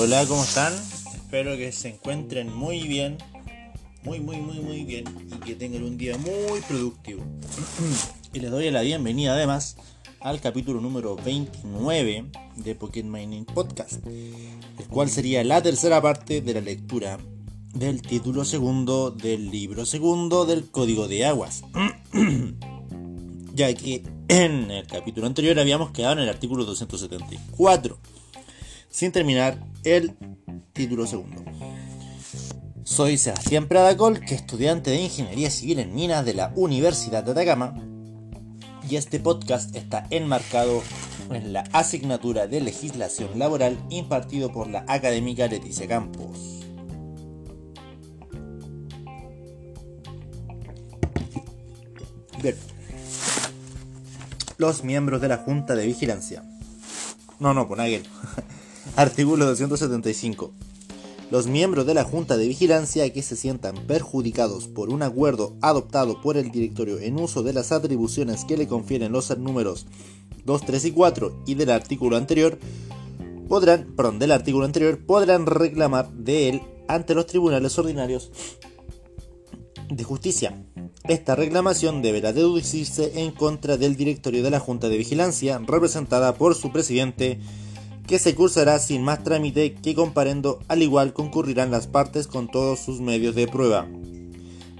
Hola, ¿cómo están? Espero que se encuentren muy bien, muy, muy, muy, muy bien y que tengan un día muy productivo. y les doy la bienvenida además al capítulo número 29 de Pocket Mining Podcast, el cual sería la tercera parte de la lectura del título segundo del libro segundo del Código de Aguas. ya que en el capítulo anterior habíamos quedado en el artículo 274 sin terminar el título segundo. Soy Sebastián Pradacol, que estudiante de Ingeniería Civil en Minas de la Universidad de Atacama, y este podcast está enmarcado en la asignatura de legislación laboral impartido por la académica Leticia Campos. Bien. Los miembros de la Junta de Vigilancia. No, no, por aquel. Artículo 275. Los miembros de la Junta de Vigilancia que se sientan perjudicados por un acuerdo adoptado por el directorio en uso de las atribuciones que le confieren los números 2, 3 y 4 y del artículo anterior podrán, perdón, del artículo anterior podrán reclamar de él ante los tribunales ordinarios de justicia. Esta reclamación deberá deducirse en contra del directorio de la Junta de Vigilancia, representada por su presidente, que se cursará sin más trámite que comparendo, al igual concurrirán las partes con todos sus medios de prueba.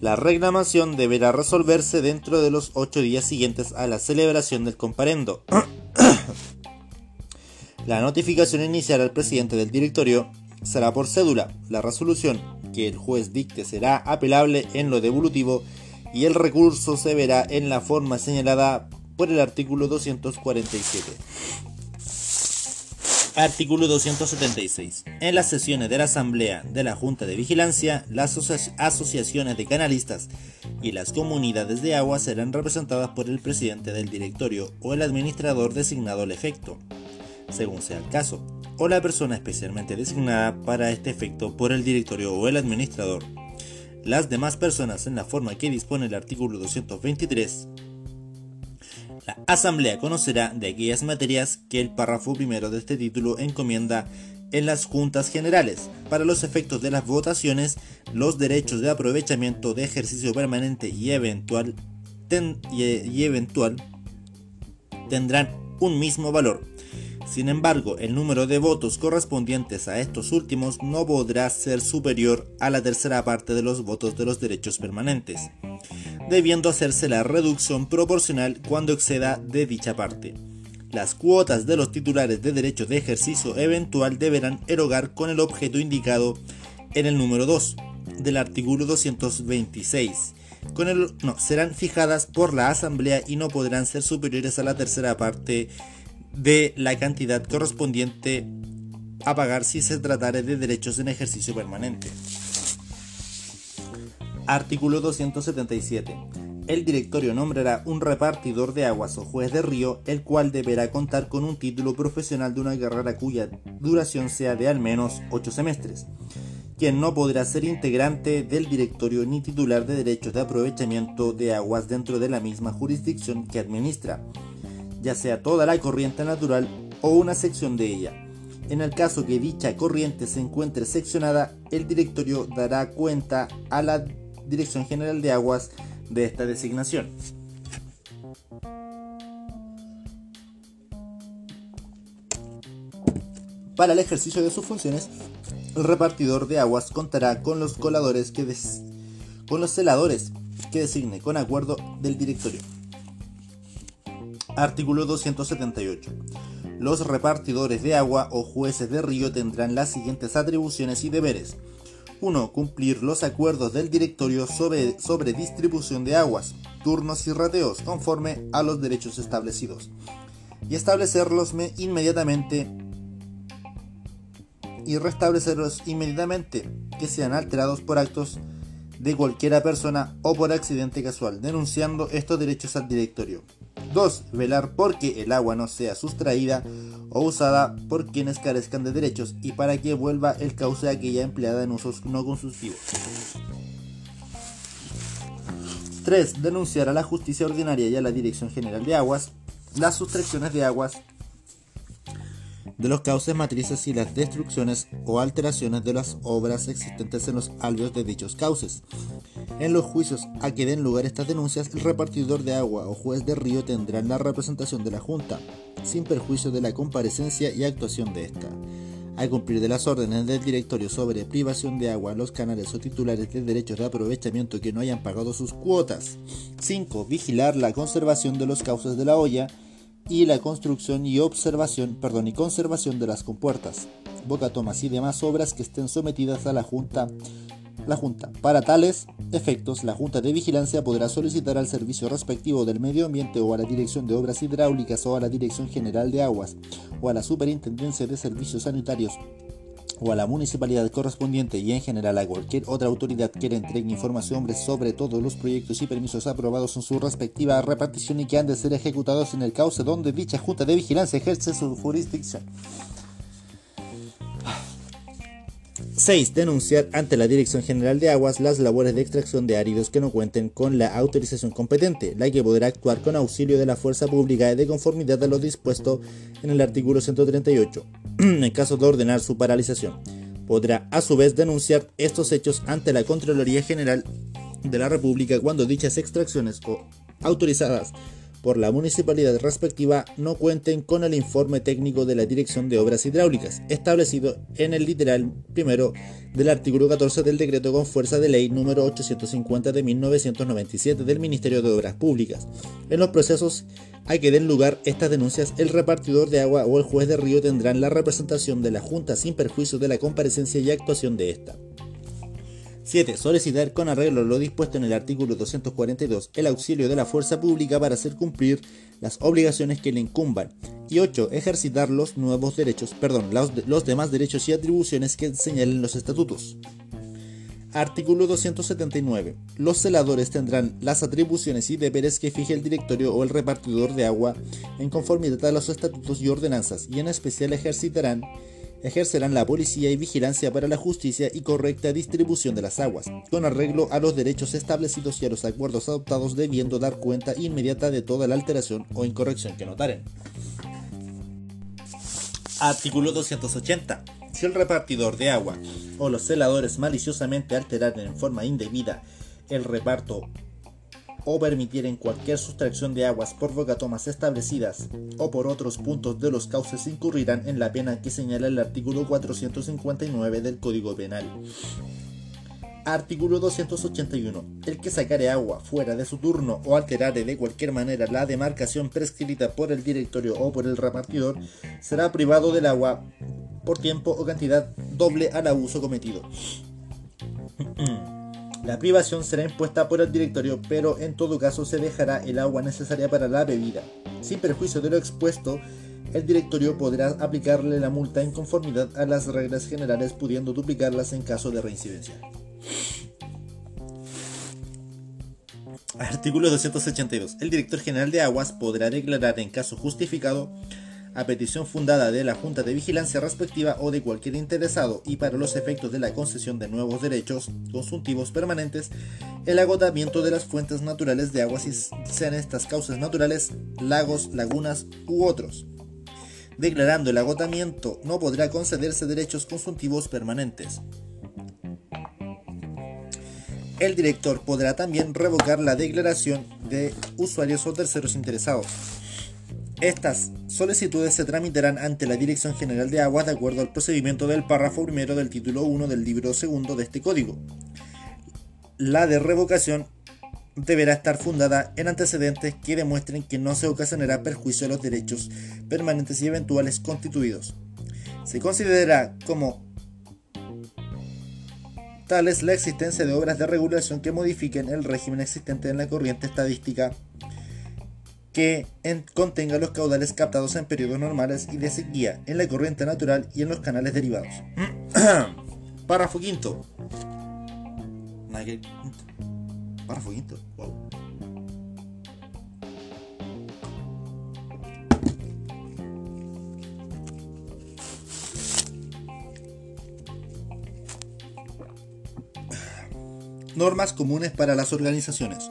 La reclamación deberá resolverse dentro de los ocho días siguientes a la celebración del comparendo. la notificación inicial al presidente del directorio será por cédula. La resolución que el juez dicte será apelable en lo devolutivo y el recurso se verá en la forma señalada por el artículo 247. Artículo 276. En las sesiones de la Asamblea de la Junta de Vigilancia, las asociaciones de canalistas y las comunidades de agua serán representadas por el presidente del directorio o el administrador designado al efecto, según sea el caso, o la persona especialmente designada para este efecto por el directorio o el administrador. Las demás personas en la forma que dispone el artículo 223 la Asamblea conocerá de aquellas materias que el párrafo primero de este título encomienda en las juntas generales. Para los efectos de las votaciones, los derechos de aprovechamiento de ejercicio permanente y eventual, y eventual tendrán un mismo valor. Sin embargo, el número de votos correspondientes a estos últimos no podrá ser superior a la tercera parte de los votos de los derechos permanentes debiendo hacerse la reducción proporcional cuando exceda de dicha parte. Las cuotas de los titulares de derechos de ejercicio eventual deberán erogar con el objeto indicado en el número 2 del artículo 226. Con el, no, serán fijadas por la Asamblea y no podrán ser superiores a la tercera parte de la cantidad correspondiente a pagar si se tratare de derechos en ejercicio permanente. Artículo 277. El directorio nombrará un repartidor de aguas o juez de río, el cual deberá contar con un título profesional de una carrera cuya duración sea de al menos 8 semestres, quien no podrá ser integrante del directorio ni titular de derechos de aprovechamiento de aguas dentro de la misma jurisdicción que administra, ya sea toda la corriente natural o una sección de ella. En el caso que dicha corriente se encuentre seccionada, el directorio dará cuenta a la Dirección General de Aguas de esta designación. Para el ejercicio de sus funciones, el repartidor de aguas contará con los coladores que con los celadores que designe con acuerdo del directorio. Artículo 278. Los repartidores de agua o jueces de río tendrán las siguientes atribuciones y deberes 1. Cumplir los acuerdos del directorio sobre, sobre distribución de aguas, turnos y rateos conforme a los derechos establecidos. Y establecerlos inmediatamente y restablecerlos inmediatamente que sean alterados por actos de cualquiera persona o por accidente casual, denunciando estos derechos al directorio. 2. Velar porque el agua no sea sustraída o usada por quienes carezcan de derechos y para que vuelva el cauce aquella empleada en usos no consultivos. 3. Denunciar a la justicia ordinaria y a la Dirección General de Aguas las sustracciones de aguas de los cauces matrices y las destrucciones o alteraciones de las obras existentes en los alveos de dichos cauces. En los juicios a que den lugar estas denuncias, el repartidor de agua o juez de río tendrán la representación de la Junta, sin perjuicio de la comparecencia y actuación de ésta. Al cumplir de las órdenes del directorio sobre privación de agua a los canales o titulares de derechos de aprovechamiento que no hayan pagado sus cuotas. 5. Vigilar la conservación de los cauces de la olla y la construcción y observación, perdón, y conservación de las compuertas, bocatomas y demás obras que estén sometidas a la Junta. La Junta. Para tales efectos, la Junta de Vigilancia podrá solicitar al servicio respectivo del medio ambiente o a la Dirección de Obras Hidráulicas o a la Dirección General de Aguas o a la Superintendencia de Servicios Sanitarios o a la municipalidad correspondiente y en general a cualquier otra autoridad que le entregue información sobre todos los proyectos y permisos aprobados en su respectiva repartición y que han de ser ejecutados en el cauce donde dicha Junta de Vigilancia ejerce su jurisdicción. 6. Denunciar ante la Dirección General de Aguas las labores de extracción de áridos que no cuenten con la autorización competente, la que podrá actuar con auxilio de la fuerza pública de conformidad a lo dispuesto en el artículo 138, en caso de ordenar su paralización. Podrá a su vez denunciar estos hechos ante la Contraloría General de la República cuando dichas extracciones o autorizadas por la municipalidad respectiva no cuenten con el informe técnico de la Dirección de Obras Hidráulicas, establecido en el literal primero del artículo 14 del decreto con fuerza de ley número 850 de 1997 del Ministerio de Obras Públicas. En los procesos a que den lugar estas denuncias, el repartidor de agua o el juez de río tendrán la representación de la Junta sin perjuicio de la comparecencia y actuación de esta. 7. Solicitar con arreglo lo dispuesto en el artículo 242 el auxilio de la fuerza pública para hacer cumplir las obligaciones que le incumban. Y 8. Ejercitar los nuevos derechos, perdón, los, los demás derechos y atribuciones que señalen los estatutos. Artículo 279. Los celadores tendrán las atribuciones y deberes que fije el directorio o el repartidor de agua en conformidad a los estatutos y ordenanzas, y en especial ejercitarán ejercerán la policía y vigilancia para la justicia y correcta distribución de las aguas, con arreglo a los derechos establecidos y a los acuerdos adoptados debiendo dar cuenta inmediata de toda la alteración o incorrección que notaren. Artículo 280. Si el repartidor de agua o los celadores maliciosamente alteraren en forma indebida el reparto o permitieren cualquier sustracción de aguas por bocatomas establecidas o por otros puntos de los cauces incurrirán en la pena que señala el artículo 459 del Código Penal. Artículo 281. El que sacare agua fuera de su turno o alterare de cualquier manera la demarcación prescrita por el directorio o por el repartidor será privado del agua por tiempo o cantidad doble al abuso cometido. La privación será impuesta por el directorio, pero en todo caso se dejará el agua necesaria para la bebida. Sin perjuicio de lo expuesto, el directorio podrá aplicarle la multa en conformidad a las reglas generales, pudiendo duplicarlas en caso de reincidencia. Artículo 282. El director general de aguas podrá declarar en caso justificado a petición fundada de la Junta de Vigilancia respectiva o de cualquier interesado y para los efectos de la concesión de nuevos derechos consultivos permanentes, el agotamiento de las fuentes naturales de agua si sean estas causas naturales, lagos, lagunas u otros. Declarando el agotamiento, no podrá concederse derechos consultivos permanentes. El director podrá también revocar la declaración de usuarios o terceros interesados. Estas solicitudes se tramitarán ante la Dirección General de Aguas de acuerdo al procedimiento del párrafo primero del título 1 del libro segundo de este código. La de revocación deberá estar fundada en antecedentes que demuestren que no se ocasionará perjuicio a los derechos permanentes y eventuales constituidos. Se considerará como tales la existencia de obras de regulación que modifiquen el régimen existente en la corriente estadística que contenga los caudales captados en periodos normales y de sequía en la corriente natural y en los canales derivados. Párrafo quinto. Párrafo quinto. Normas comunes para las organizaciones.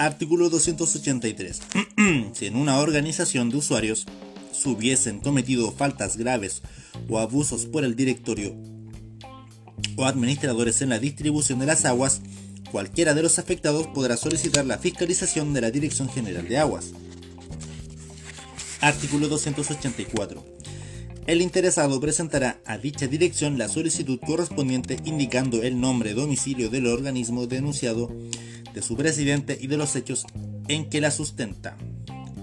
Artículo 283. si en una organización de usuarios se hubiesen cometido faltas graves o abusos por el directorio o administradores en la distribución de las aguas, cualquiera de los afectados podrá solicitar la fiscalización de la Dirección General de Aguas. Artículo 284. El interesado presentará a dicha dirección la solicitud correspondiente indicando el nombre, domicilio del organismo denunciado, de su presidente y de los hechos en que la sustenta.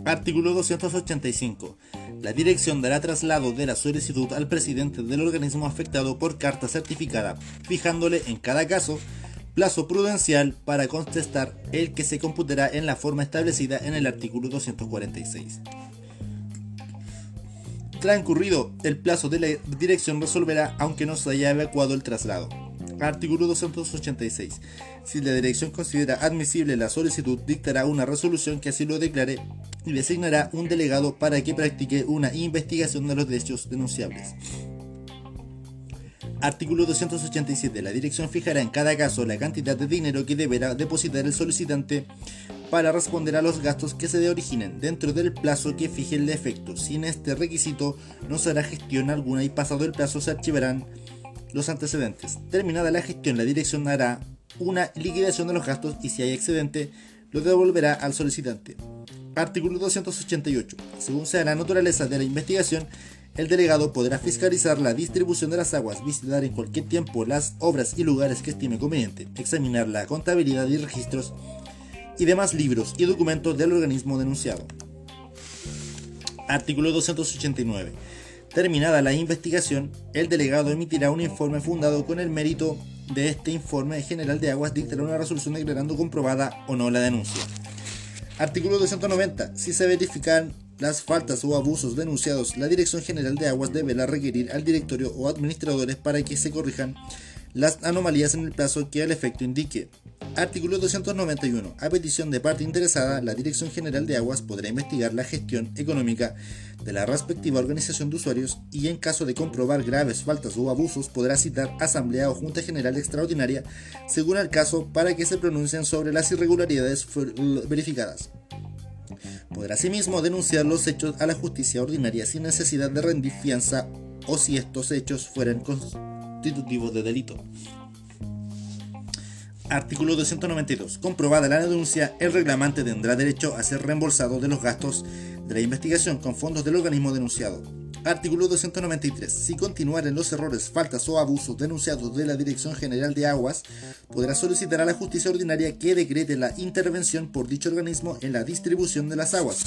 Artículo 285. La dirección dará traslado de la solicitud al presidente del organismo afectado por carta certificada, fijándole en cada caso plazo prudencial para contestar el que se computará en la forma establecida en el artículo 246. Transcurrido el plazo de la dirección resolverá aunque no se haya evacuado el traslado. Artículo 286. Si la dirección considera admisible la solicitud, dictará una resolución que así lo declare y designará un delegado para que practique una investigación de los derechos denunciables. Artículo 287. La dirección fijará en cada caso la cantidad de dinero que deberá depositar el solicitante para responder a los gastos que se originen dentro del plazo que fije el defecto. Sin este requisito no se hará gestión alguna y pasado el plazo se archivarán los antecedentes. Terminada la gestión, la dirección hará una liquidación de los gastos y si hay excedente, lo devolverá al solicitante. Artículo 288. Según sea la naturaleza de la investigación, el delegado podrá fiscalizar la distribución de las aguas, visitar en cualquier tiempo las obras y lugares que estime conveniente, examinar la contabilidad y registros y demás libros y documentos del organismo denunciado. Artículo 289. Terminada la investigación, el delegado emitirá un informe fundado con el mérito de este informe general de aguas, dictará una resolución declarando comprobada o no la denuncia. Artículo 290. Si se verifican las faltas o abusos denunciados, la Dirección General de Aguas deberá requerir al directorio o administradores para que se corrijan las anomalías en el plazo que al efecto indique. Artículo 291. A petición de parte interesada, la Dirección General de Aguas podrá investigar la gestión económica de la respectiva organización de usuarios y en caso de comprobar graves faltas o abusos podrá citar asamblea o junta general extraordinaria según el caso para que se pronuncien sobre las irregularidades verificadas. Podrá asimismo denunciar los hechos a la justicia ordinaria sin necesidad de rendir fianza o si estos hechos fueran constitutivos de delito. Artículo 292. Comprobada la denuncia, el reclamante tendrá derecho a ser reembolsado de los gastos de la investigación con fondos del organismo denunciado. Artículo 293. Si continuaren los errores, faltas o abusos denunciados de la Dirección General de Aguas, podrá solicitar a la justicia ordinaria que decrete la intervención por dicho organismo en la distribución de las aguas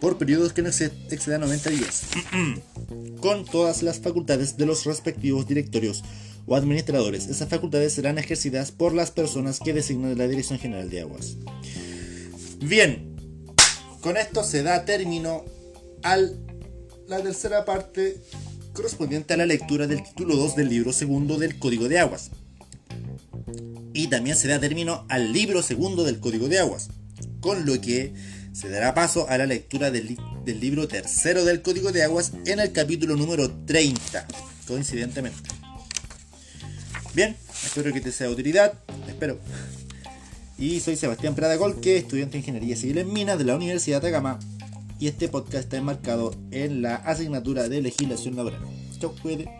por periodos que no excedan 90 días, con todas las facultades de los respectivos directorios o administradores. Esas facultades serán ejercidas por las personas que designan la Dirección General de Aguas. Bien, con esto se da término a la tercera parte correspondiente a la lectura del título 2 del libro segundo del Código de Aguas. Y también se da término al libro segundo del Código de Aguas, con lo que se dará paso a la lectura del, del libro tercero del Código de Aguas en el capítulo número 30, coincidentemente. Bien, espero que te sea de utilidad, espero. Y soy Sebastián Prada Golque, estudiante de Ingeniería Civil en Minas de la Universidad de Gama. Y este podcast está enmarcado en la asignatura de legislación laboral. Chau, cuídate.